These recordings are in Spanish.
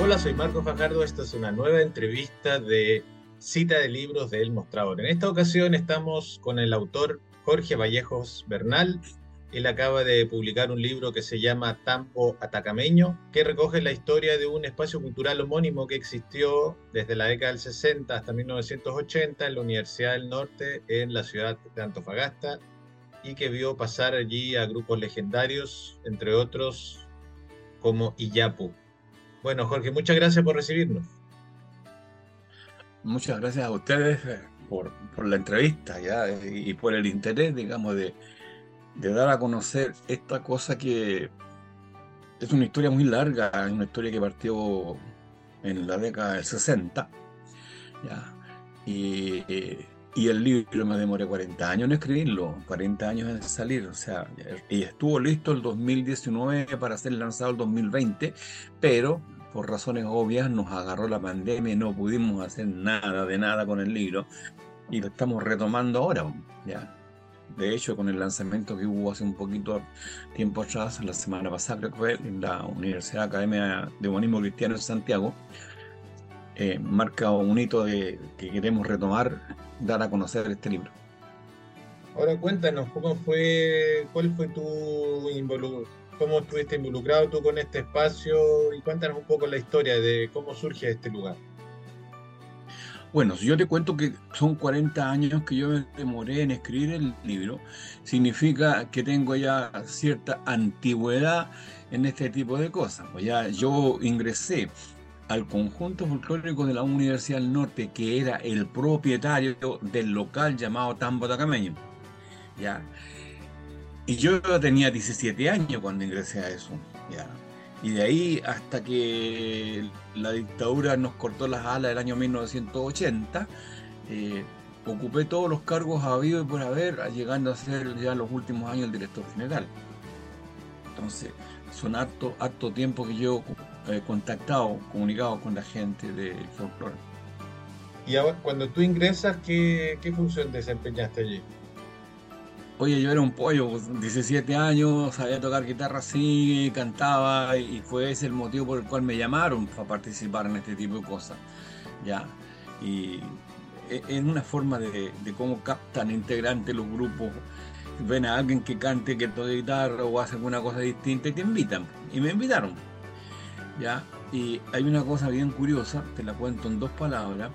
Hola, soy Marco Fajardo. Esta es una nueva entrevista de cita de libros de Mostrador. En esta ocasión estamos con el autor Jorge Vallejos Bernal. Él acaba de publicar un libro que se llama Tampo Atacameño, que recoge la historia de un espacio cultural homónimo que existió desde la década del 60 hasta 1980 en la Universidad del Norte en la ciudad de Antofagasta y que vio pasar allí a grupos legendarios, entre otros como Iyapu. Bueno, Jorge, muchas gracias por recibirnos. Muchas gracias a ustedes eh, por, la entrevista ya, y por el interés, digamos, de, dar a conocer esta cosa que es una historia muy larga, una historia que partió en la década del 60. ¿ya? Y, y el libro me demoré 40 años en escribirlo, 40 años en salir, o sea, y estuvo listo el 2019 para ser lanzado el 2020, pero por razones obvias nos agarró la pandemia y no pudimos hacer nada de nada con el libro y lo estamos retomando ahora, ya. De hecho, con el lanzamiento que hubo hace un poquito tiempo atrás, la semana pasada creo que fue en la Universidad Academia de Humanismo Cristiano de Santiago, eh, marca un hito de, que queremos retomar, dar a conocer este libro. Ahora cuéntanos, ¿cómo fue, cuál fue tu cómo estuviste involucrado tú con este espacio y cuéntanos un poco la historia de cómo surge este lugar. Bueno, si yo te cuento que son 40 años que yo me demoré en escribir el libro, significa que tengo ya cierta antigüedad en este tipo de cosas. Pues ya yo ingresé al conjunto folclórico de la Universidad del Norte, que era el propietario del local llamado Tambo Tacameño. ¿ya? Y yo tenía 17 años cuando ingresé a eso. ¿ya? Y de ahí hasta que la dictadura nos cortó las alas el año 1980, eh, ocupé todos los cargos habidos y por haber, llegando a ser ya los últimos años el director general. Entonces, son harto, harto tiempo que yo he contactado, comunicado con la gente del folclore. Y ahora, cuando tú ingresas, ¿qué, qué función desempeñaste allí? Oye, yo era un pollo, 17 pues, años, sabía tocar guitarra así, cantaba, y fue ese el motivo por el cual me llamaron para participar en este tipo de cosas. Ya. Y e, es una forma de, cómo captan integrantes los grupos ven a alguien que cante, que toque guitarra o hace alguna cosa distinta y te invitan. Y me invitaron. ¿ya? Y hay una cosa bien curiosa, te la cuento en dos palabras.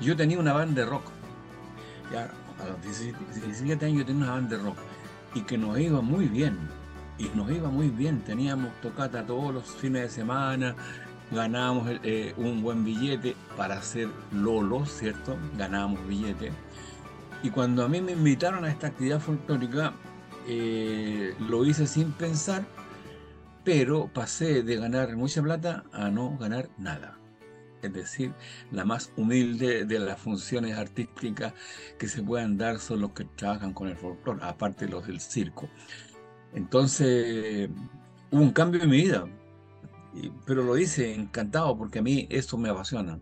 Yo tenía una banda de rock. ¿ya? A los 17 años tenía una banda rock y que nos iba muy bien. Y nos iba muy bien. Teníamos tocata todos los fines de semana, ganábamos eh, un buen billete para hacer lolos, ¿cierto? Ganábamos billete y cuando a mí me invitaron a esta actividad folclórica, eh, lo hice sin pensar, pero pasé de ganar mucha plata a no ganar nada. Es decir, la más humilde de las funciones artísticas que se puedan dar son los que trabajan con el folclore, aparte los del circo. Entonces, hubo un cambio en mi vida, pero lo hice encantado porque a mí eso me apasiona.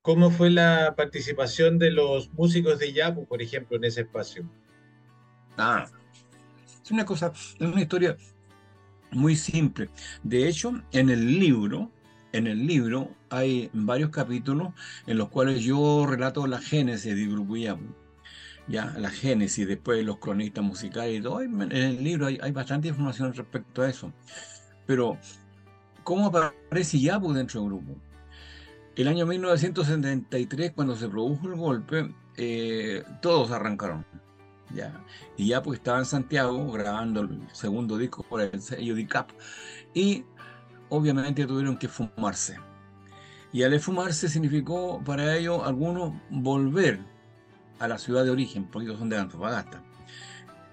¿Cómo fue la participación de los músicos de Yapu, por ejemplo, en ese espacio? Ah, es una cosa, es una historia muy simple. De hecho, en el libro, en el libro hay varios capítulos en los cuales yo relato la génesis de Grupo Yapu. Ya, la génesis, después los cronistas musicales y todo. En el libro hay, hay bastante información respecto a eso. Pero, ¿cómo aparece Yapu dentro del grupo? El año 1973, cuando se produjo el golpe, eh, todos arrancaron. ¿ya? Y ya pues estaba en Santiago grabando el segundo disco por el sello DICAP. Y obviamente tuvieron que fumarse. Y al fumarse significó para ellos algunos volver a la ciudad de origen, porque ellos son de Antofagasta.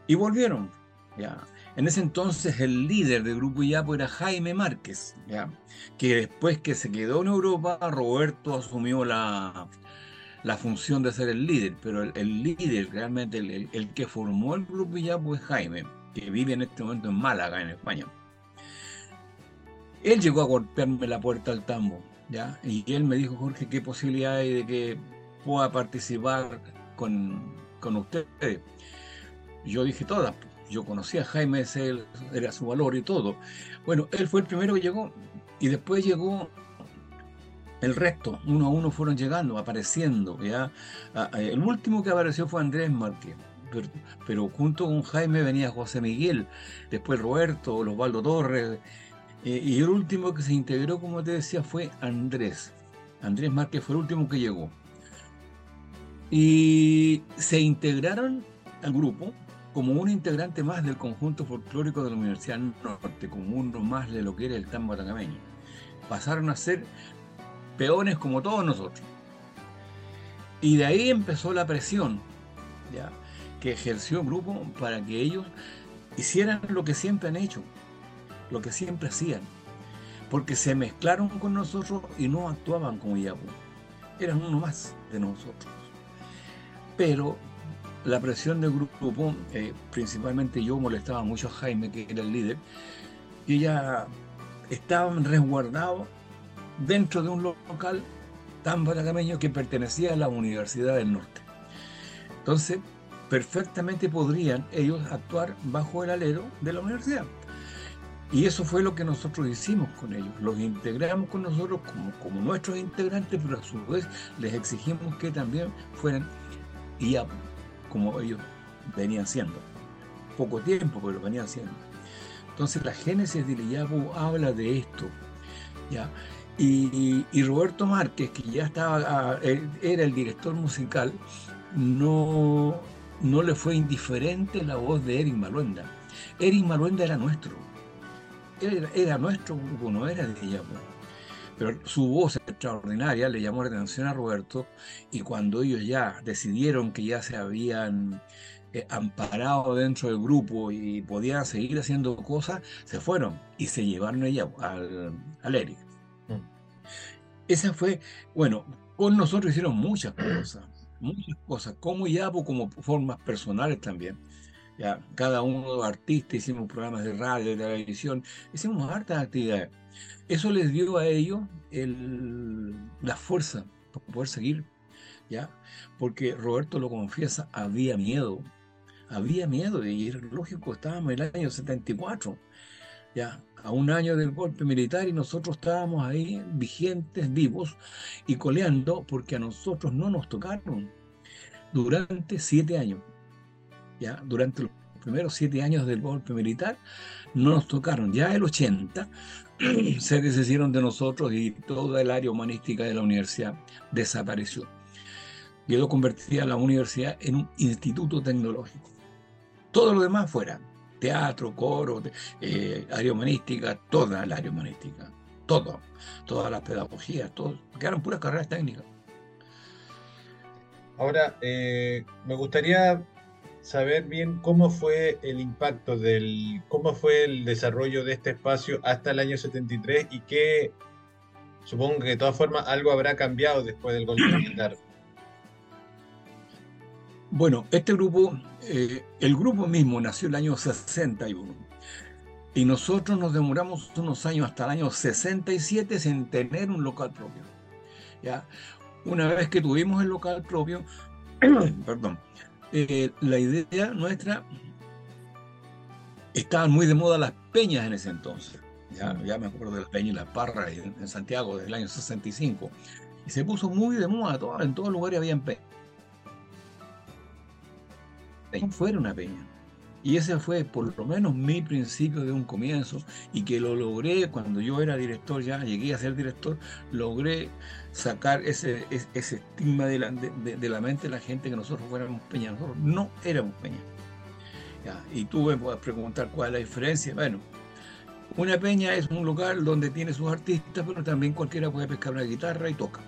Y volvieron. ¿ya? En ese entonces el líder del grupo Iapo era Jaime Márquez, ¿ya? que después que se quedó en Europa, Roberto asumió la, la función de ser el líder, pero el, líder, realmente el, que formó el grupo Iapo es Jaime, que vive en este momento en Málaga, en España. Él llegó a golpearme la puerta al tambo, ¿ya? y él me dijo, Jorge, ¿qué posibilidad hay de que pueda participar con, con ustedes? Yo dije todas, yo conocía a Jaime, ese era su valor y todo. Bueno, él fue el primero que llegó Y después llegó el resto, uno a uno fueron llegando, apareciendo. ¿ya? El último que apareció fue Andrés Márquez. Pero, junto con Jaime venía José Miguel, después Roberto, Osvaldo Torres, y el último que se integró, como te decía, fue Andrés. Andrés Márquez fue el último que llegó. Y se integraron al grupo como un integrante más del conjunto folclórico de la Universidad Norte, como uno más de lo que era el tambo atacameño. Pasaron a ser peones como todos nosotros. Y de ahí empezó la presión ¿ya? que ejerció el grupo para que ellos hicieran lo que siempre han hecho, lo que siempre hacían, porque se mezclaron con nosotros y no actuaban como Yapu, eran uno más de nosotros. Pero la presión del grupo, eh, principalmente yo molestaba mucho a Jaime, que era el líder, y ya estaban resguardados dentro de un local tan baratameño que pertenecía a la Universidad del Norte. Entonces, perfectamente podrían ellos actuar bajo el alero de la universidad. Y eso fue lo que nosotros hicimos con ellos. Los integramos con nosotros como, como nuestros integrantes, pero a su vez les exigimos que también fueran IAPU, como ellos venían siendo. Poco tiempo, pero venían siendo. Entonces la génesis del IAPU habla de esto. ¿ya? Y, Roberto Márquez, que ya estaba, era el director musical, no, no le fue indiferente la voz de Eric Maluenda. Eric Maluenda era nuestro. Era, era nuestro grupo, no era de ella. Pero su voz extraordinaria le llamó la atención a Roberto y cuando ellos ya decidieron que ya se habían eh, amparado dentro del grupo y podían seguir haciendo cosas, se fueron y se llevaron ella al, al Eric. Esa fue, bueno, con nosotros hicieron muchas cosas, muchas cosas, como ya como formas personales también. Ya, cada uno artistas hicimos programas de radio, de televisión, hicimos hartas actividades. Eso les dio a ellos el, la fuerza para poder seguir, ¿ya? Porque Roberto lo confiesa, había miedo, había miedo, y era lógico, estábamos en el año 74, ¿ya? a un año del golpe militar y nosotros estábamos ahí vigentes, vivos y coleando porque a nosotros no nos tocaron durante siete años. ¿Ya? Durante los primeros siete años del golpe militar no nos tocaron. Ya el 80 se deshicieron de nosotros y toda el área humanística de la universidad desapareció. Quedó convertida la universidad en un instituto tecnológico. Todo lo demás fuera teatro, coro, eh, área humanística, toda la área humanística, todo, todas las pedagogías, todo, quedaron puras carreras técnicas. Ahora, eh, me gustaría saber bien cómo fue el impacto del, cómo fue el desarrollo de este espacio hasta el año 73 y qué, supongo que de todas formas algo habrá cambiado después del golpe militar. Bueno, este grupo, eh, el grupo mismo nació el año 61 y nosotros nos demoramos unos años hasta el año 67 sin tener un local propio. ¿ya? Una vez que tuvimos el local propio, perdón, eh, la idea nuestra, estaban muy de moda las peñas en ese entonces. Ya, me acuerdo de las peñas y las parras en, Santiago desde el año 65. Y se puso muy de moda, en todos lugares había peñas fuera una peña. Y ese fue por lo menos mi principio de un comienzo y que lo logré cuando yo era director, ya llegué a ser director, logré sacar ese, ese, estigma de la, de, la, mente de la gente que nosotros fuéramos peña. Nosotros no éramos peña. y tú me puedes preguntar cuál es la diferencia. Bueno, una peña es un lugar donde tiene sus artistas, pero también cualquiera puede pescar una guitarra y toca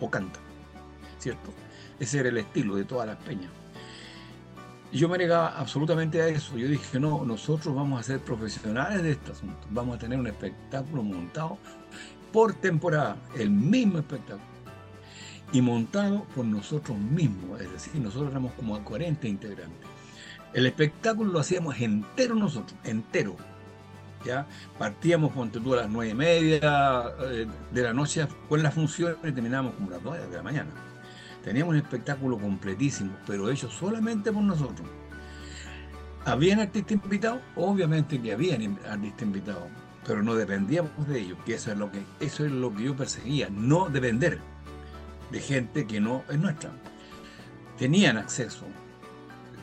o canta, ¿cierto? Ese era el estilo de todas las peñas. Yo me negaba absolutamente a eso. Yo dije, no, nosotros vamos a ser profesionales de este asunto. Vamos a tener un espectáculo montado por temporada, el mismo espectáculo. Y montado por nosotros mismos, es decir, nosotros éramos como 40 integrantes. El espectáculo lo hacíamos entero nosotros, entero. ¿ya? Partíamos con tú a las nueve y media eh, de la noche con la función y terminábamos como las 2 de la mañana. Teníamos un espectáculo completísimo, pero hecho solamente por nosotros. ¿Habían artistas invitados? Obviamente que habían artistas invitados. pero no dependíamos de ellos, que eso es lo que, eso es lo que yo perseguía, no depender de gente que no es nuestra. Tenían acceso,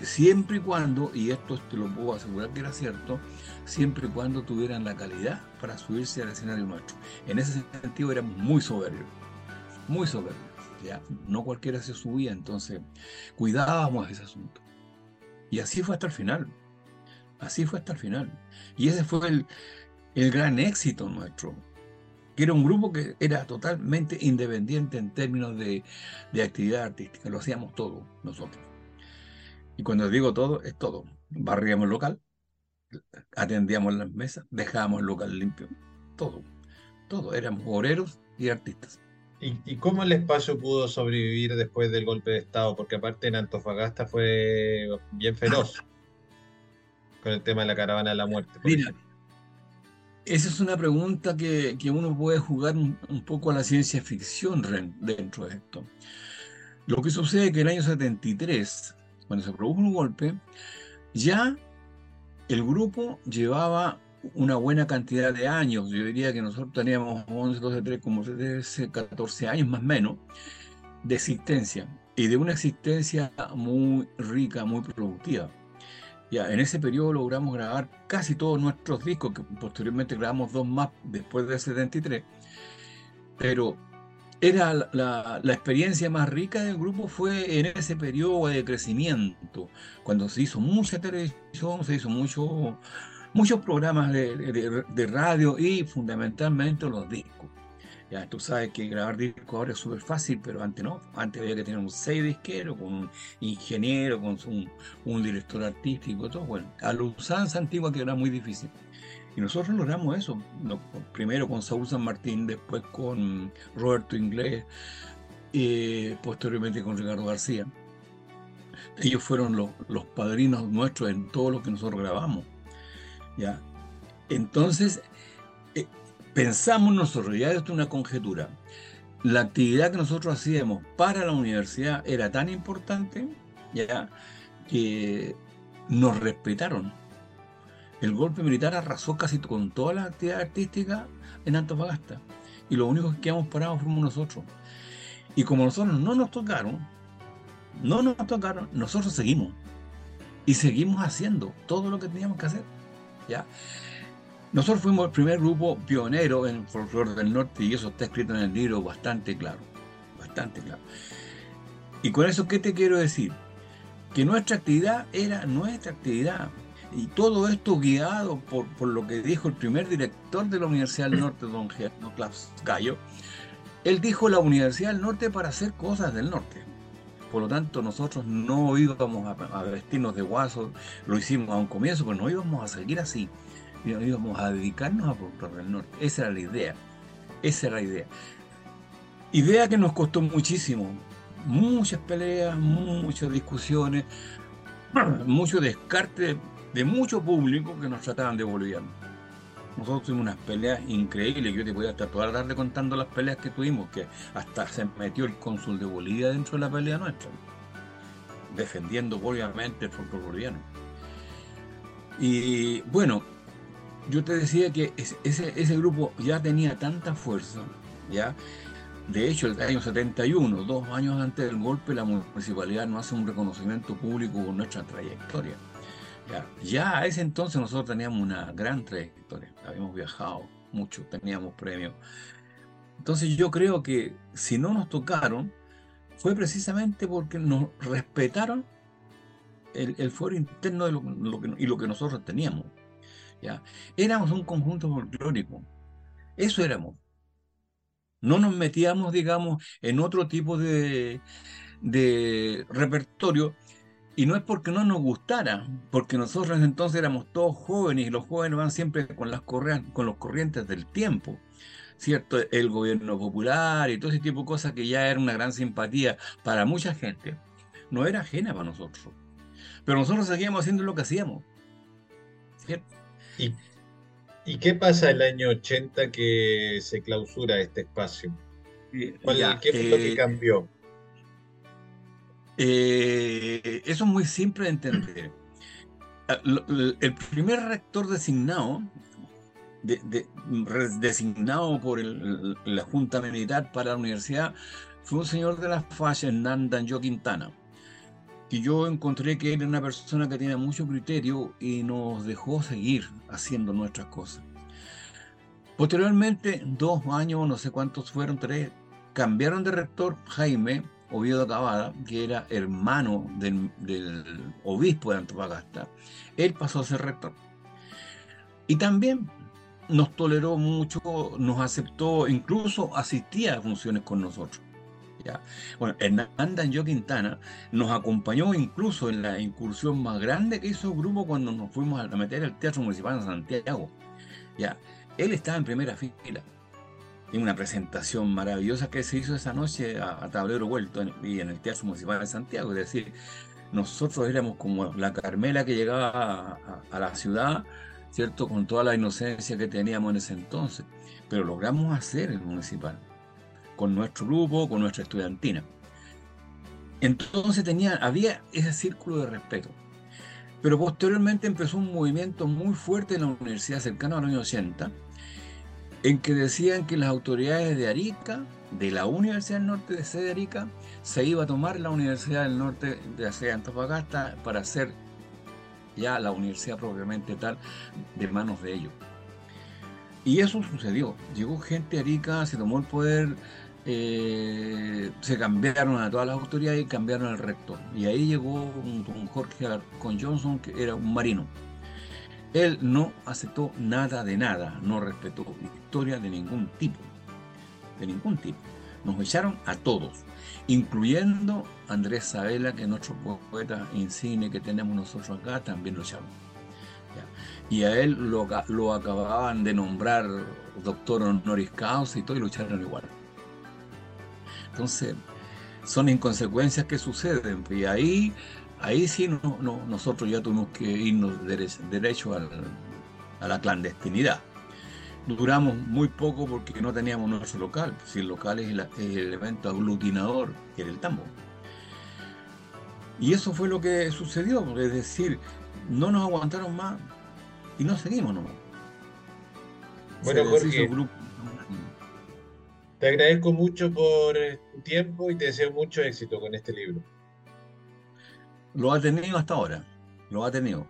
siempre y cuando, y esto te lo puedo asegurar que era cierto, siempre y cuando tuvieran la calidad para subirse al escenario nuestro. En ese sentido éramos muy soberbios, muy soberbios. No cualquiera se subía, entonces cuidábamos ese asunto. Y así fue hasta el final. Así fue hasta el final. Y ese fue el, el gran éxito nuestro. Que era un grupo que era totalmente independiente en términos de, de actividad artística. Lo hacíamos todo nosotros. Y cuando digo todo, es todo. Barríamos el local, atendíamos las mesas, dejábamos el local limpio. Todo. Todo. Éramos obreros y artistas. ¿Y, cómo el espacio pudo sobrevivir después del golpe de Estado? Porque aparte en Antofagasta fue bien feroz con el tema de la caravana de la muerte. Mira, esa es una pregunta que, uno puede jugar un, poco a la ciencia ficción dentro de esto. Lo que sucede es que en el año 73, cuando se produjo un golpe, ya el grupo llevaba una buena cantidad de años. Yo diría que nosotros teníamos 11, 12, 13, como 13, 14 años más o menos de existencia y de una existencia muy rica, muy productiva. Ya, en ese periodo logramos grabar casi todos nuestros discos, que posteriormente grabamos dos más después del 73. Pero era la, la, experiencia más rica del grupo fue en ese periodo de crecimiento, cuando se hizo mucha televisión, se hizo mucho muchos programas de, radio y fundamentalmente los discos. Ya tú sabes que grabar discos ahora es súper fácil, pero antes no. Antes había que tener un seis disquero, con un ingeniero, con un, director artístico, todo. Bueno, a la usanza antigua que era muy difícil. Y nosotros logramos eso. primero con Saúl San Martín, después con Roberto Inglés, y posteriormente con Ricardo García. Ellos fueron los, los padrinos nuestros en todo lo que nosotros grabamos. ¿Ya? Entonces, eh, pensamos nosotros, ya esto es una conjetura, la actividad que nosotros hacíamos para la universidad era tan importante, ya, que nos respetaron. El golpe militar arrasó casi con toda la actividad artística en Antofagasta. Y lo único que quedamos parados fuimos nosotros. Y como nosotros no nos tocaron, no nos tocaron, nosotros seguimos. Y seguimos haciendo todo lo que teníamos que hacer. Nosotros fuimos el primer grupo pionero en folclore del norte y eso está escrito en el libro bastante claro, bastante claro. Y con eso, ¿qué te quiero decir? Que nuestra actividad era nuestra actividad. Y todo esto guiado por, por lo que dijo el primer director de la Universidad del Norte, don Gerardo Klaus Gallo. Él dijo la Universidad del Norte para hacer cosas del norte. Por lo tanto, nosotros no íbamos a, vestirnos de guasos, lo hicimos a un comienzo, pero no íbamos a seguir así. Íbamos a dedicarnos a Puerto del Norte. Esa era la idea. Esa era la idea. Idea que nos costó muchísimo. Muchas peleas, muchas discusiones, mucho descarte de mucho público que nos trataban de bolivianos. Nosotros tuvimos unas peleas increíbles. Yo te podía estar toda la tarde contando las peleas que tuvimos, que hasta se metió el cónsul de Bolivia dentro de la pelea nuestra, defendiendo obviamente el folclore boliviano. Y bueno, yo te decía que ese, ese grupo ya tenía tanta fuerza, ¿ya? De hecho, el año 71, dos años antes del golpe, la municipalidad no hace un reconocimiento público con nuestra trayectoria. Ya, a ese entonces nosotros teníamos una gran trayectoria, habíamos viajado mucho, teníamos premios. Entonces yo creo que si no nos tocaron, fue precisamente porque nos respetaron el, foro interno de lo, que, y lo que nosotros teníamos. ¿ya? Éramos un conjunto folclórico, eso éramos. No nos metíamos, digamos, en otro tipo de, de repertorio y no es porque no nos gustara, porque nosotros entonces éramos todos jóvenes y los jóvenes van siempre con, las con los corrientes del tiempo. ¿Cierto? El gobierno popular y todo ese tipo de cosas que ya era una gran simpatía para mucha gente, no era ajena para nosotros. Pero nosotros seguíamos haciendo lo que hacíamos. ¿Cierto? ¿Y, ¿Y qué pasa el año 80 que se clausura este espacio? ¿Qué fue lo que eh, cambió? Eh, eso es muy simple de entender. Ah, el primer rector designado designado por la Junta Militar para la universidad fue un señor de las fallas, Hernán Danjo Quintana. Y yo encontré que era una persona que tiene mucho criterio y nos dejó seguir haciendo nuestras cosas. Posteriormente, dos años, no sé cuántos fueron, tres, cambiaron de rector Jaime Oviedo Cavada, que era hermano del, obispo de Antofagasta. Él pasó a ser rector. Y también nos toleró mucho, nos aceptó, incluso asistía a funciones con nosotros. ¿ya? Bueno, Hernán Danjo Quintana nos acompañó incluso en la incursión más grande que hizo el grupo cuando nos fuimos a meter al Teatro Municipal de Santiago. ¿ya? Él estaba en primera fila. En una presentación maravillosa que se hizo esa noche a, Tablero Vuelto y en el Teatro Municipal de Santiago. Es decir, nosotros éramos como la Carmela que llegaba a la ciudad ¿cierto? Con toda la inocencia que teníamos en ese entonces. Pero logramos hacer el municipal, con nuestro grupo, con nuestra estudiantina. Entonces tenía, había ese círculo de respeto. Pero posteriormente empezó un movimiento muy fuerte en la universidad cercano al año 80, en que decían que las autoridades de Arica, de la Universidad del Norte de sede Arica, se iba a tomar la Universidad del Norte de sede Antofagasta para hacer ya la universidad propiamente tal de manos de ellos. Y eso sucedió. Llegó gente a Arica, se tomó el poder, eh, se cambiaron a todas las autoridades y cambiaron al rector. Y ahí llegó un, Jorge con Johnson, que era un marino. Él no aceptó nada de nada, no respetó historia de ningún tipo. De ningún tipo. Nos echaron a todos incluyendo Andrés Sabela, que es nuestro poeta insigne que tenemos nosotros acá, también lo echamos. Y a él lo, lo, acababan de nombrar doctor honoris causa y todo, y lo echaron igual. Entonces, son inconsecuencias que suceden, y ahí, ahí sí no, nosotros ya tuvimos que irnos derecho, a la clandestinidad duramos muy poco porque no teníamos nuestro local. Si el local es el, evento aglutinador, que era el tambo. Y eso fue lo que sucedió, es decir, no nos aguantaron más y no seguimos nomás. Bueno, Jorge, te agradezco mucho por tu tiempo y te deseo mucho éxito con este libro. Lo ha tenido hasta ahora, lo ha tenido.